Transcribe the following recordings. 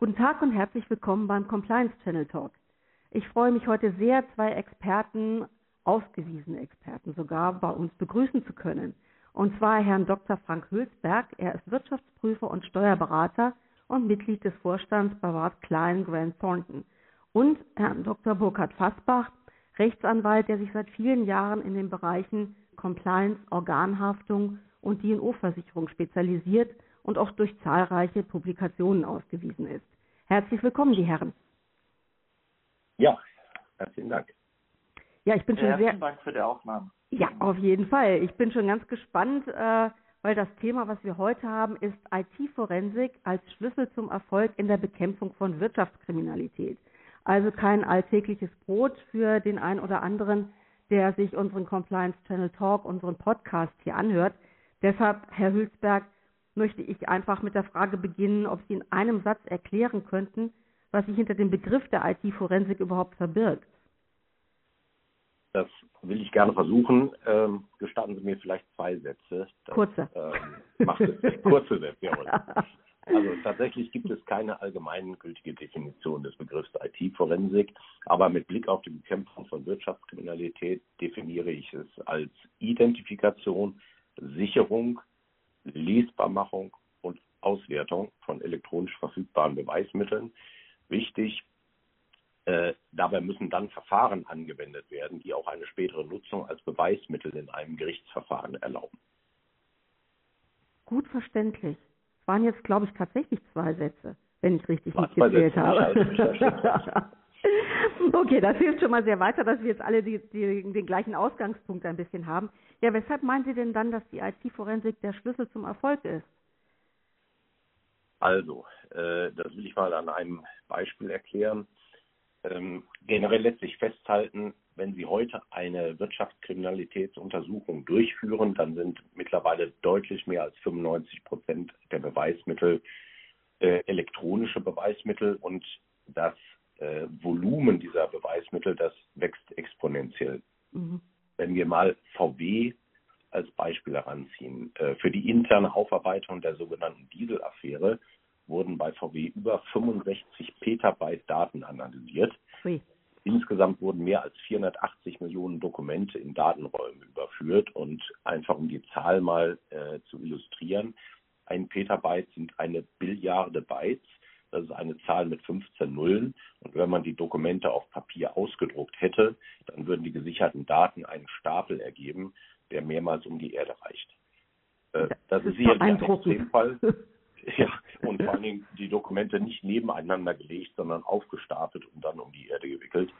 Guten Tag und herzlich willkommen beim Compliance Channel Talk. Ich freue mich heute sehr, zwei Experten, ausgewiesene Experten sogar, bei uns begrüßen zu können. Und zwar Herrn Dr. Frank Hülsberg. Er ist Wirtschaftsprüfer und Steuerberater und Mitglied des Vorstands bei Ward Klein Grant Thornton. Und Herrn Dr. Burkhard Fassbach, Rechtsanwalt, der sich seit vielen Jahren in den Bereichen Compliance, Organhaftung und DNO-Versicherung spezialisiert und auch durch zahlreiche Publikationen ausgewiesen ist. Herzlich willkommen, die Herren. Ja, herzlichen Dank. Ja, ich bin schon herzlichen sehr. Dank für die Aufnahme. Ja, auf jeden Fall. Ich bin schon ganz gespannt, äh, weil das Thema, was wir heute haben, ist IT-Forensik als Schlüssel zum Erfolg in der Bekämpfung von Wirtschaftskriminalität. Also kein alltägliches Brot für den einen oder anderen, der sich unseren Compliance Channel Talk, unseren Podcast hier anhört. Deshalb, Herr Hülsberg, möchte ich einfach mit der Frage beginnen, ob Sie in einem Satz erklären könnten, was sich hinter dem Begriff der IT-Forensik überhaupt verbirgt. Das will ich gerne versuchen. Ähm, gestatten Sie mir vielleicht zwei Sätze. Das, kurze. Ähm, macht es kurze Sätze, jawohl. Also tatsächlich gibt es keine allgemeingültige Definition des Begriffs IT-Forensik, aber mit Blick auf die Bekämpfung von Wirtschaftskriminalität definiere ich es als Identifikation, Sicherung, Lesbarmachung und Auswertung von elektronisch verfügbaren Beweismitteln. Wichtig, äh, dabei müssen dann Verfahren angewendet werden, die auch eine spätere Nutzung als Beweismittel in einem Gerichtsverfahren erlauben. Gut verständlich. Es waren jetzt, glaube ich, tatsächlich zwei Sätze, wenn ich richtig mitgezählt habe. okay, das hilft schon mal sehr weiter, dass wir jetzt alle die, die, den gleichen Ausgangspunkt ein bisschen haben. Ja, weshalb meinen Sie denn dann, dass die IT-Forensik der Schlüssel zum Erfolg ist? Also, äh, das will ich mal an einem Beispiel erklären. Ähm, generell letztlich festhalten, wenn Sie heute eine Wirtschaftskriminalitätsuntersuchung durchführen, dann sind mittlerweile deutlich mehr als 95 Prozent der Beweismittel äh, elektronische Beweismittel und das äh, Volumen dieser Beweismittel, das wächst exponentiell. Mhm. Wenn wir mal VW als Beispiel heranziehen, äh, für die interne Aufarbeitung der sogenannten Dieselaffäre wurden bei VW über 65 Petabyte Daten analysiert. Oui. Insgesamt wurden mehr als 480 Millionen Dokumente in Datenräume überführt und einfach um die Zahl mal äh, zu illustrieren, ein Petabyte sind eine Billiarde Bytes das ist eine Zahl mit 15 Nullen. Und wenn man die Dokumente auf Papier ausgedruckt hätte, dann würden die gesicherten Daten einen Stapel ergeben, der mehrmals um die Erde reicht. Äh, das, das ist sicherlich ein Extremfall. Ja, und vor allen Dingen die Dokumente nicht nebeneinander gelegt, sondern aufgestapelt und dann um die Erde gewickelt.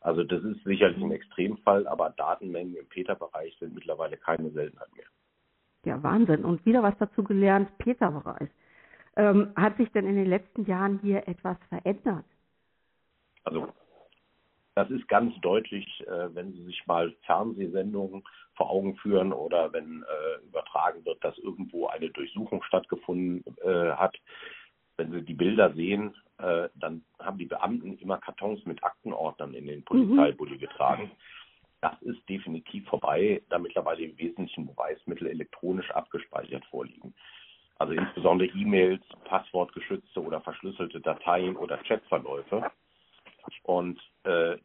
Also das ist sicherlich ein Extremfall, aber Datenmengen im Peter-Bereich sind mittlerweile keine Seltenheit mehr. Ja, Wahnsinn. Und wieder was dazu gelernt, Peter-Bereich. Ähm, hat sich denn in den letzten Jahren hier etwas verändert? Also das ist ganz deutlich, äh, wenn Sie sich mal Fernsehsendungen vor Augen führen oder wenn äh, übertragen wird, dass irgendwo eine Durchsuchung stattgefunden äh, hat. Wenn Sie die Bilder sehen, äh, dann haben die Beamten immer Kartons mit Aktenordnern in den Polizeibully mhm. getragen. Das ist definitiv vorbei, da mittlerweile im Wesentlichen Beweismittel elektronisch abgespeichert vorliegen also insbesondere E-Mails, passwortgeschützte oder verschlüsselte Dateien oder Chatverläufe. Und äh,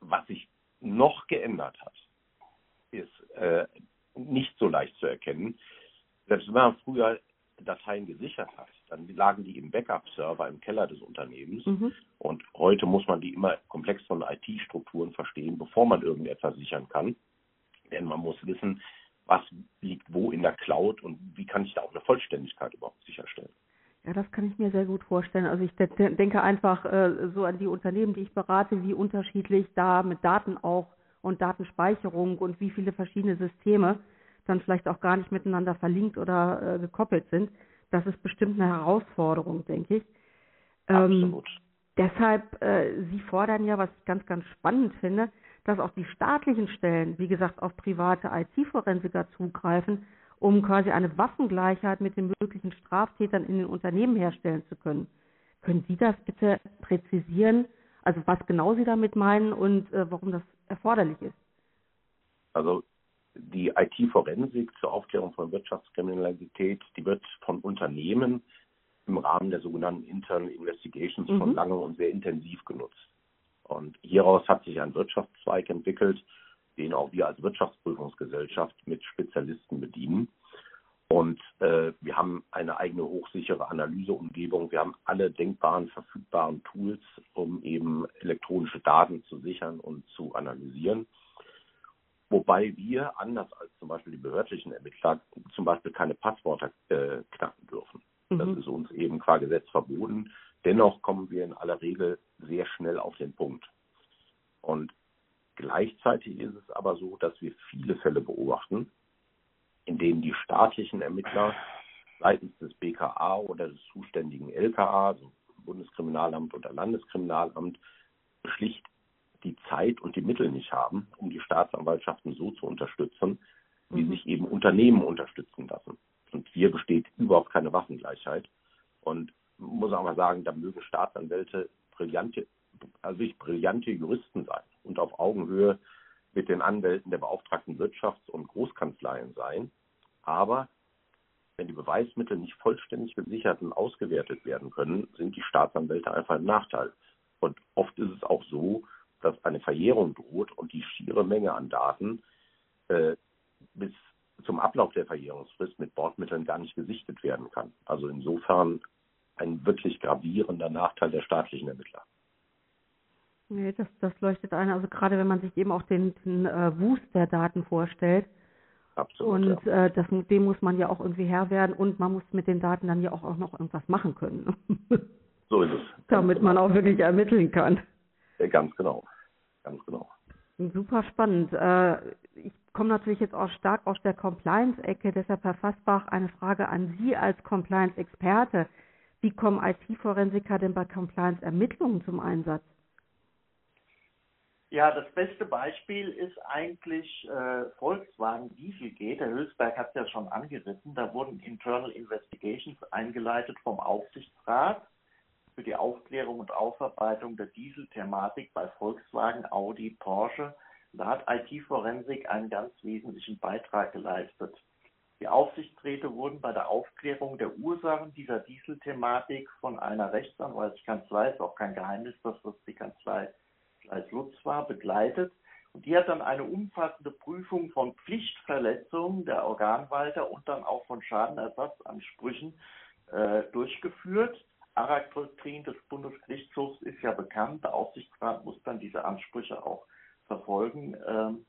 was sich noch geändert hat, ist äh, nicht so leicht zu erkennen. Selbst wenn man früher Dateien gesichert hat, dann lagen die im Backup-Server im Keller des Unternehmens. Mhm. Und heute muss man die immer komplex von IT-Strukturen verstehen, bevor man irgendetwas sichern kann. Denn man muss wissen, was liegt wo in der Cloud und wie kann ich da auch eine Vollständigkeit überhaupt sicherstellen. Ja, das kann ich mir sehr gut vorstellen. Also ich denke einfach äh, so an die Unternehmen, die ich berate, wie unterschiedlich da mit Daten auch und Datenspeicherung und wie viele verschiedene Systeme dann vielleicht auch gar nicht miteinander verlinkt oder äh, gekoppelt sind. Das ist bestimmt eine Herausforderung, denke ich. Ähm, Absolut. Deshalb, äh, Sie fordern ja, was ich ganz, ganz spannend finde, dass auch die staatlichen Stellen, wie gesagt, auf private IT-Forensiker zugreifen, um quasi eine Waffengleichheit mit den möglichen Straftätern in den Unternehmen herstellen zu können. Können Sie das bitte präzisieren? Also was genau Sie damit meinen und äh, warum das erforderlich ist? Also die IT-Forensik zur Aufklärung von Wirtschaftskriminalität, die wird von Unternehmen im Rahmen der sogenannten Internal Investigations mhm. schon lange und sehr intensiv genutzt. Und hieraus hat sich ein Wirtschaftszweig entwickelt, den auch wir als Wirtschaftsprüfungsgesellschaft mit Spezialisten bedienen. Und äh, wir haben eine eigene hochsichere Analyseumgebung. Wir haben alle denkbaren, verfügbaren Tools, um eben elektronische Daten zu sichern und zu analysieren. Wobei wir, anders als zum Beispiel die behördlichen Ermittler, zum Beispiel keine Passworte äh, knacken dürfen. Mhm. Das ist uns eben qua Gesetz verboten. Dennoch kommen wir in aller Regel auf den Punkt. Und gleichzeitig ist es aber so, dass wir viele Fälle beobachten, in denen die staatlichen Ermittler seitens des BKA oder des zuständigen LKA, also Bundeskriminalamt oder Landeskriminalamt, schlicht die Zeit und die Mittel nicht haben, um die Staatsanwaltschaften so zu unterstützen, wie mhm. sich eben Unternehmen unterstützen lassen. Und hier besteht überhaupt keine Waffengleichheit. Und muss auch mal sagen, da mögen Staatsanwälte brillante, also wirklich brillante Juristen sein und auf Augenhöhe mit den Anwälten der beauftragten Wirtschafts- und Großkanzleien sein. Aber wenn die Beweismittel nicht vollständig gesichert und ausgewertet werden können, sind die Staatsanwälte einfach im Nachteil. Und oft ist es auch so, dass eine Verjährung droht und die schiere Menge an Daten äh, bis zum Ablauf der Verjährungsfrist mit Bordmitteln gar nicht gesichtet werden kann. Also insofern ein wirklich gravierender Nachteil der staatlichen Ermittler. Nee, das, das leuchtet ein. Also gerade wenn man sich eben auch den, den äh, Wust der Daten vorstellt. Absolut. Und ja. äh, das, dem muss man ja auch irgendwie Herr werden und man muss mit den Daten dann ja auch, auch noch irgendwas machen können. so ist es. Damit man auch wirklich ermitteln kann. Ja, ganz genau. Ganz genau. Super spannend. Äh, ich komme natürlich jetzt auch stark aus der Compliance-Ecke, deshalb Herr Fassbach eine Frage an Sie als Compliance-Experte. Wie kommen IT-Forensiker denn bei Compliance-Ermittlungen zum Einsatz? Ja, das beste Beispiel ist eigentlich äh, Volkswagen Dieselgate. Herr Hülsberg hat es ja schon angerissen. Da wurden Internal Investigations eingeleitet vom Aufsichtsrat für die Aufklärung und Aufarbeitung der Dieselthematik bei Volkswagen, Audi, Porsche. Da hat IT-Forensik einen ganz wesentlichen Beitrag geleistet. Die Aufsichtsräte wurden bei der Aufklärung der Ursachen dieser Dieselthematik von einer Rechtsanwaltskanzlei, ist auch kein Geheimnis, dass das die Kanzlei Schleiß Lutz war, begleitet. Und die hat dann eine umfassende Prüfung von Pflichtverletzungen der Organwalter und dann auch von Schadenersatzansprüchen äh, durchgeführt. ARAG-Doktrin des Bundesgerichtshofs ist ja bekannt. Der Aufsichtsrat muss dann diese Ansprüche auch verfolgen. Ähm,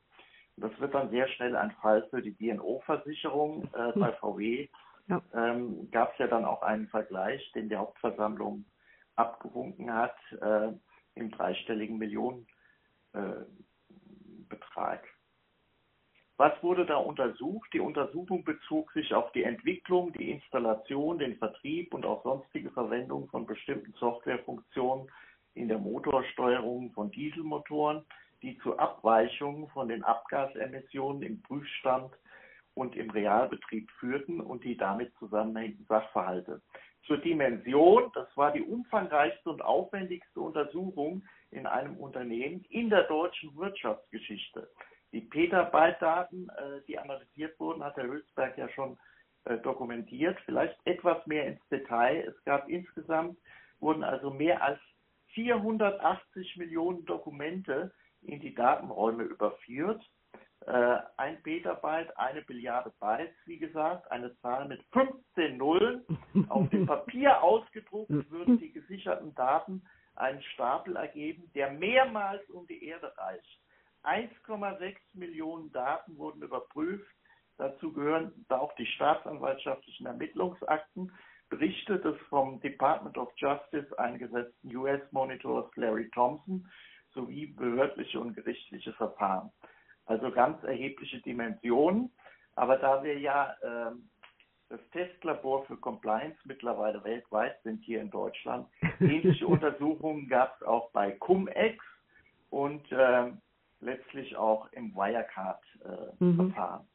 das wird dann sehr schnell ein Fall für die DNO-Versicherung. Äh, bei VW ja. ähm, gab es ja dann auch einen Vergleich, den die Hauptversammlung abgewunken hat, äh, im dreistelligen Millionenbetrag. Äh, was wurde da untersucht? Die Untersuchung bezog sich auf die Entwicklung, die Installation, den Vertrieb und auch sonstige Verwendung von bestimmten Softwarefunktionen in der Motorsteuerung von Dieselmotoren, die zu Abweichungen von den Abgasemissionen im Prüfstand und im Realbetrieb führten und die damit zusammenhängenden Sachverhalte. Zur Dimension, das war die umfangreichste und aufwendigste Untersuchung in einem Unternehmen in der deutschen Wirtschaftsgeschichte. Die Petabyte-Daten, äh, die analysiert wurden, hat Herr Hülsberg ja schon äh, dokumentiert. Vielleicht etwas mehr ins Detail. Es gab insgesamt, wurden also mehr als 480 Millionen Dokumente in die Datenräume überführt. Äh, ein Petabyte, eine Billiarde Bytes, wie gesagt, eine Zahl mit 15 Nullen. Auf dem Papier ausgedruckt würden die gesicherten Daten einen Stapel ergeben, der mehrmals um die Erde reicht. 1,6 Millionen Daten wurden überprüft. Dazu gehören auch die staatsanwaltschaftlichen Ermittlungsakten, Berichte des vom Department of Justice eingesetzten US-Monitors Larry Thompson sowie behördliche und gerichtliche Verfahren. Also ganz erhebliche Dimensionen. Aber da wir ja äh, das Testlabor für Compliance mittlerweile weltweit sind hier in Deutschland, ähnliche Untersuchungen gab es auch bei Cum-Ex und äh, letztlich auch im Wirecard-Verfahren. Mhm.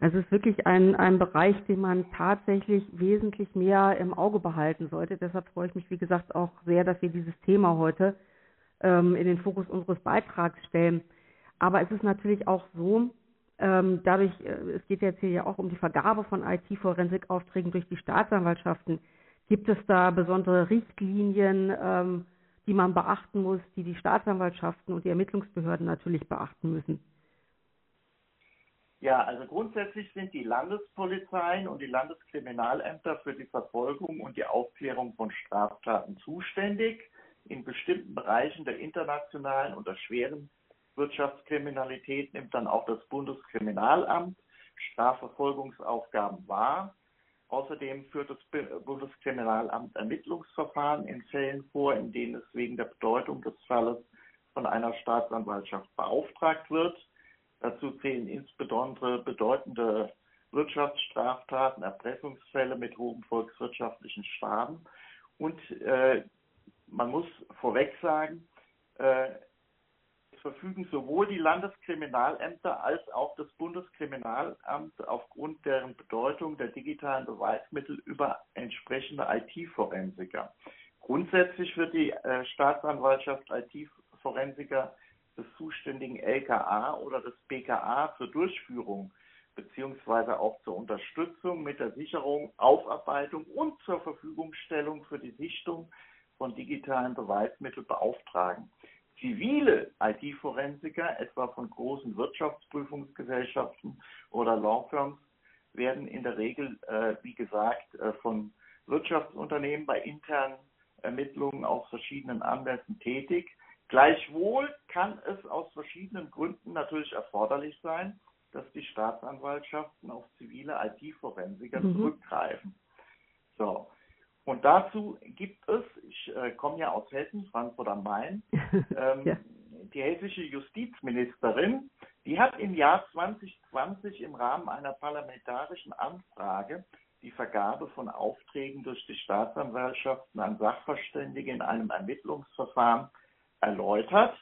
Also es ist wirklich ein, ein Bereich, den man tatsächlich wesentlich mehr im Auge behalten sollte. Deshalb freue ich mich, wie gesagt, auch sehr, dass wir dieses Thema heute ähm, in den Fokus unseres Beitrags stellen. Aber es ist natürlich auch so, Ähm, dadurch, äh, es geht jetzt hier ja auch um die Vergabe von IT-Forensikaufträgen durch die Staatsanwaltschaften. Gibt es da besondere Richtlinien, ähm, die man beachten muss, die die Staatsanwaltschaften und die Ermittlungsbehörden natürlich beachten müssen? Ja, also grundsätzlich sind die Landespolizeien und die Landeskriminalämter für die Verfolgung und die Aufklärung von Straftaten zuständig. In bestimmten Bereichen der internationalen und der schweren Wirtschaftskriminalität nimmt dann auch das Bundeskriminalamt Strafverfolgungsaufgaben wahr. Außerdem führt das Bundeskriminalamt Ermittlungsverfahren in Fällen vor, in denen es wegen der Bedeutung des Falles von einer Staatsanwaltschaft beauftragt wird. Dazu zählen insbesondere bedeutende Wirtschaftsstraftaten, Erpressungsfälle mit hohem volkswirtschaftlichen Schaden. Und äh, man muss vorweg sagen, äh, verfügen sowohl die Landeskriminalämter als auch das Bundeskriminalamt aufgrund deren Bedeutung der digitalen Beweismittel über entsprechende IT-Forensiker. Grundsätzlich wird die äh, Staatsanwaltschaft IT-Forensiker des zuständigen LKA oder des BKA zur Durchführung beziehungsweise auch zur Unterstützung mit der Sicherung, Aufarbeitung und zur Verfügungstellung für die Sichtung von digitalen Beweismitteln beauftragen. Zivile IT-Forensiker, etwa von großen Wirtschaftsprüfungsgesellschaften oder Lawfirms, werden in der Regel, äh, wie gesagt, äh, von Wirtschaftsunternehmen bei internen Ermittlungen aus verschiedenen Anlässen tätig. Gleichwohl kann es aus verschiedenen Gründen natürlich erforderlich sein, dass die Staatsanwaltschaften auf zivile IT-Forensiker mhm. zurückgreifen. So. Und dazu gibt es, ich äh, komme ja aus Hessen, Frankfurt am Main, ähm, ja. die hessische Justizministerin, die hat im Jahr 2020 im Rahmen einer parlamentarischen Anfrage die Vergabe von Aufträgen durch die Staatsanwaltschaften an Sachverständige in einem Ermittlungsverfahren erläutert.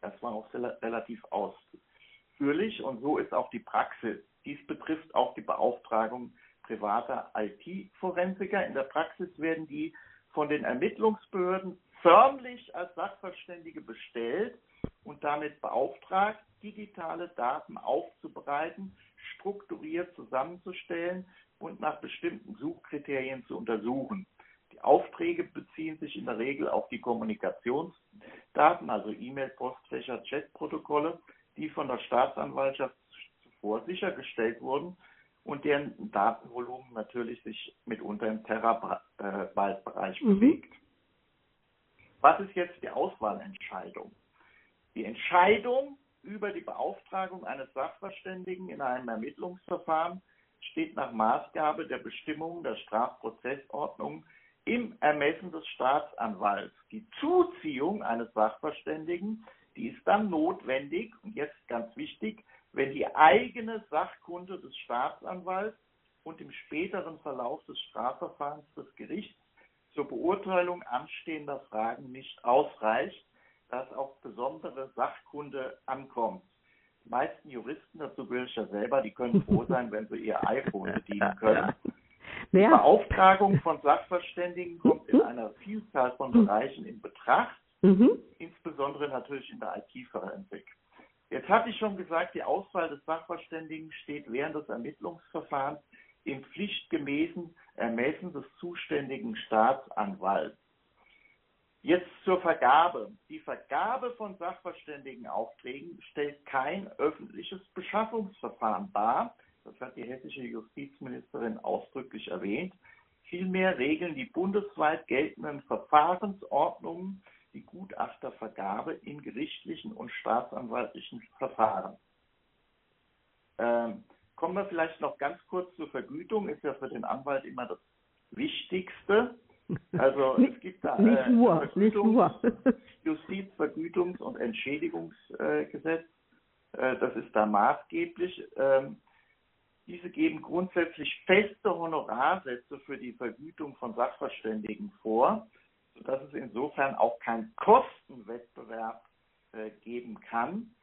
Das war auch relativ ausführlich und so ist auch die Praxis. Dies betrifft auch die Beauftragung privater IT-Forensiker. In der Praxis werden die von den Ermittlungsbehörden förmlich als Sachverständige bestellt und damit beauftragt, digitale Daten aufzubereiten, strukturiert zusammenzustellen und nach bestimmten Suchkriterien zu untersuchen. Die Aufträge beziehen sich in der Regel auf die Kommunikationsdaten, also E-Mail, Postfächer, Chatprotokolle, die von der Staatsanwaltschaft zuvor sichergestellt wurden und deren Datenvolumen natürlich sich mitunter im Terabyte-Bereich mhm. bewegt. Was ist jetzt die Auswahlentscheidung? Die Entscheidung über die Beauftragung eines Sachverständigen in einem Ermittlungsverfahren steht nach Maßgabe der Bestimmungen der Strafprozessordnung im Ermessen des Staatsanwalts. Die Zuziehung eines Sachverständigen, die ist dann notwendig, und jetzt ganz wichtig, wenn die eigene Sachkunde des Staatsanwalts und im späteren Verlauf des Strafverfahrens des Gerichts zur Beurteilung anstehender Fragen nicht ausreicht, dass auf besondere Sachkunde ankommt. Die meisten Juristen, dazu gehöre ich ja selber, die können froh sein, wenn sie ihr iPhone bedienen können. Die Beauftragung von Sachverständigen kommt in einer Vielzahl von Bereichen in Betracht, mhm. insbesondere natürlich in der IT-Forensik. Jetzt hatte ich schon gesagt, die Auswahl des Sachverständigen steht während des Ermittlungsverfahrens im pflichtgemäßen Ermessen des zuständigen Staatsanwalts. Jetzt zur Vergabe. Die Vergabe von Sachverständigenaufträgen stellt kein öffentliches Beschaffungsverfahren dar, das hat die hessische Justizministerin ausdrücklich erwähnt. Vielmehr regeln die bundesweit geltenden Verfahrensordnungen die Gutachtervergabe in gerichtlichen und staatsanwaltlichen Verfahren. Ähm, kommen wir vielleicht noch ganz kurz zur Vergütung, ist ja für den Anwalt immer das Wichtigste. Also es gibt da äh, nur, nicht nur. Justizvergütungs- und Entschädigungsgesetz. Äh, das ist da maßgeblich. Ähm, diese geben grundsätzlich feste Honorarsätze für die Vergütung von Sachverständigen vor, sodass es insofern auch keinen Kostenwettbewerb äh, geben kann.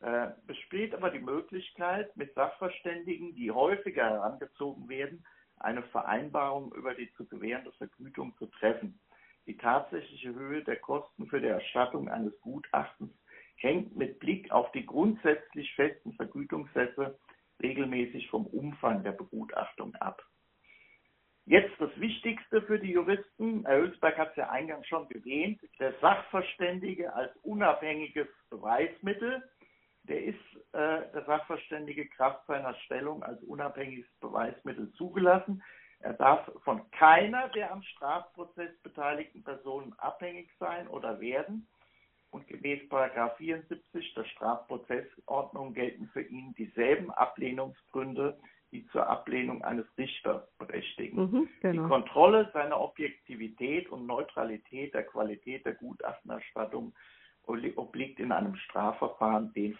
Äh, besteht aber die Möglichkeit, mit Sachverständigen, die häufiger herangezogen werden, eine Vereinbarung über die zu gewährende Vergütung zu treffen. Die tatsächliche Höhe der Kosten für die Erstattung eines Gutachtens hängt mit Blick auf die grundsätzlich festen Vergütungssätze regelmäßig vom Umfang der Begutachtung ab. Jetzt das Wichtigste für die Juristen, Herr Hülsberg hat es ja eingangs schon erwähnt, der Sachverständige als unabhängiges Beweismittel, der ist äh, der Sachverständige Kraft seiner Stellung als unabhängiges Beweismittel zugelassen. Er darf von keiner der am Strafprozess beteiligten Personen abhängig sein oder werden. Und gemäß 74 der Strafprozessordnung gelten für ihn dieselben Ablehnungsgründe, die zur Ablehnung eines Richters berechtigen. Mhm, genau. Die Kontrolle seiner Objektivität und Neutralität der Qualität der Gutachtenerstattung obliegt in einem Strafverfahren den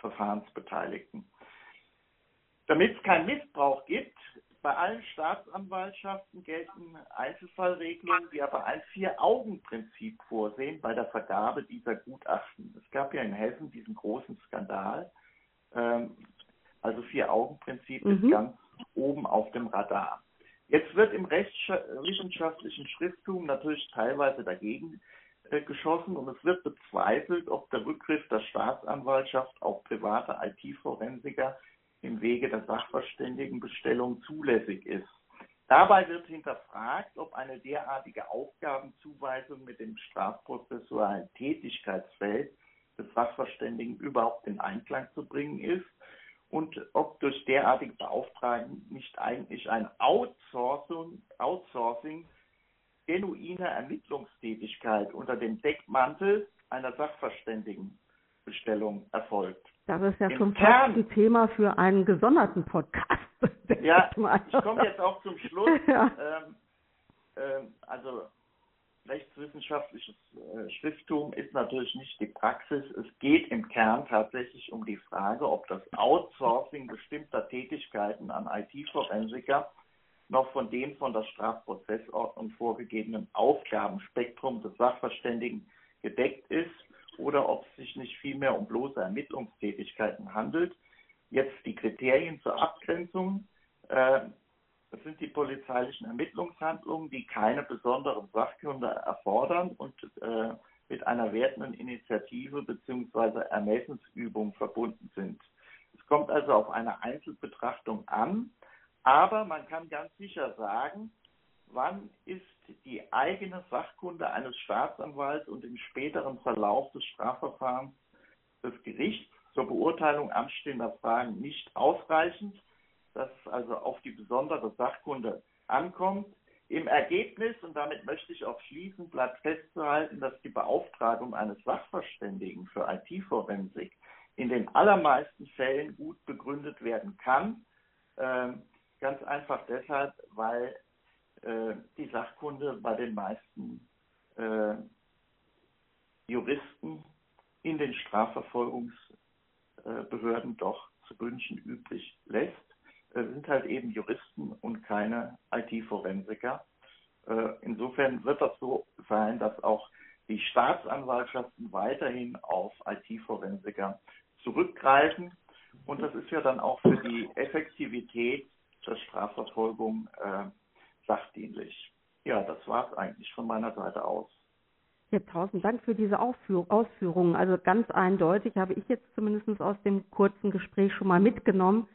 Verfahrensbeteiligten. Damit es keinen Missbrauch gibt, bei allen Staatsanwaltschaften gelten Einzelfallregelungen, die aber ein Vier-Augen-Prinzip vorsehen bei der Vergabe dieser Gutachten. Es gab ja in Hessen diesen großen Skandal. Ähm, also Vier-Augen-Prinzip mhm. ist ganz oben auf dem Radar. Jetzt wird im rechtswissenschaftlichen Schrifttum natürlich teilweise dagegen äh, geschossen und es wird bezweifelt, ob der Rückgriff der Staatsanwaltschaft auf private IT-Forensiker im Wege der Sachverständigenbestellung zulässig ist. Dabei wird hinterfragt, ob eine derartige Aufgabenzuweisung mit dem strafprozessualen Tätigkeitsfeld des Sachverständigen überhaupt in Einklang zu bringen ist und ob durch derartige Beauftragung nicht eigentlich ein Outsourcing, Outsourcing genuiner Ermittlungstätigkeit unter dem Deckmantel einer Sachverständigenbestellung erfolgt. Das ist ja Im schon fast ein Thema für einen gesonderten Podcast. Ja, ich komme jetzt auch zum Schluss. Ja. Ähm, ähm, also rechtswissenschaftliches äh, Schrifttum ist natürlich nicht die Praxis. Es geht im Kern tatsächlich um die Frage, ob das Outsourcing bestimmter Tätigkeiten an IT-Forensiker noch von dem von der Strafprozessordnung vorgegebenen Aufgabenspektrum des Sachverständigen gedeckt ist oder ob es sich nicht vielmehr um bloße Ermittlungstätigkeiten handelt. Jetzt die Kriterien zur Abgrenzung. Das sind die polizeilichen Ermittlungshandlungen, die keine besonderen Sachkunde erfordern und äh, mit einer wertenden Initiative bzw. Ermessensübung verbunden sind. Es kommt also auf eine Einzelbetrachtung an, aber man kann ganz sicher sagen, wann ist die eigene Sachkunde eines Staatsanwalts und im späteren Verlauf des Strafverfahrens des Gerichts zur Beurteilung anstehender Fragen nicht ausreichend, dass es also auf die besondere Sachkunde ankommt. Im Ergebnis, und damit möchte ich auch schließen, bleibt festzuhalten, dass die Beauftragung eines Sachverständigen für IT-Forensik in den allermeisten Fällen gut begründet werden kann. Ähm, ganz einfach deshalb, weil äh, die Sachkunde bei den meisten äh, Juristen in den Strafverfolgungsbehörden doch zu wünschen übrig lässt. Es sind halt eben Juristen und keine IT-Forensiker. Äh, insofern wird das so sein, dass auch die Staatsanwaltschaften weiterhin auf IT-Forensiker zurückgreifen. Und das ist ja dann auch für die Effektivität der Strafverfolgung äh, sachdienlich. Ja, das war es eigentlich von meiner Seite aus. Ja, tausend Dank für diese Ausführungen. Also ganz eindeutig habe ich jetzt zumindest aus dem kurzen Gespräch schon mal mitgenommen,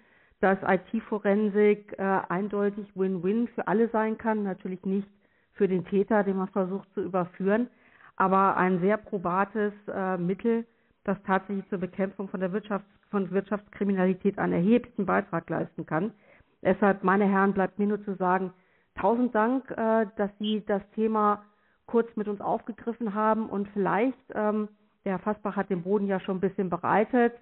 dass IT-Forensik äh, eindeutig Win-Win für alle sein kann. Natürlich nicht für den Täter, den man versucht zu überführen, aber ein sehr probates äh, Mittel, das tatsächlich zur Bekämpfung von der Wirtschafts von Wirtschaftskriminalität einen erheblichen Beitrag leisten kann. Deshalb, meine Herren, bleibt mir nur zu sagen, tausend Dank, äh, dass Sie das Thema kurz mit uns aufgegriffen haben und vielleicht, ähm, der Herr Fassbach hat den Boden ja schon ein bisschen bereitet,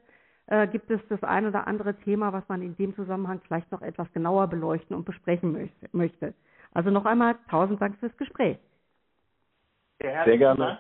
äh, gibt es das ein oder andere Thema, was man in dem Zusammenhang vielleicht noch etwas genauer beleuchten und besprechen möchte. Also noch einmal tausend Dank fürs Gespräch. Sehr gerne.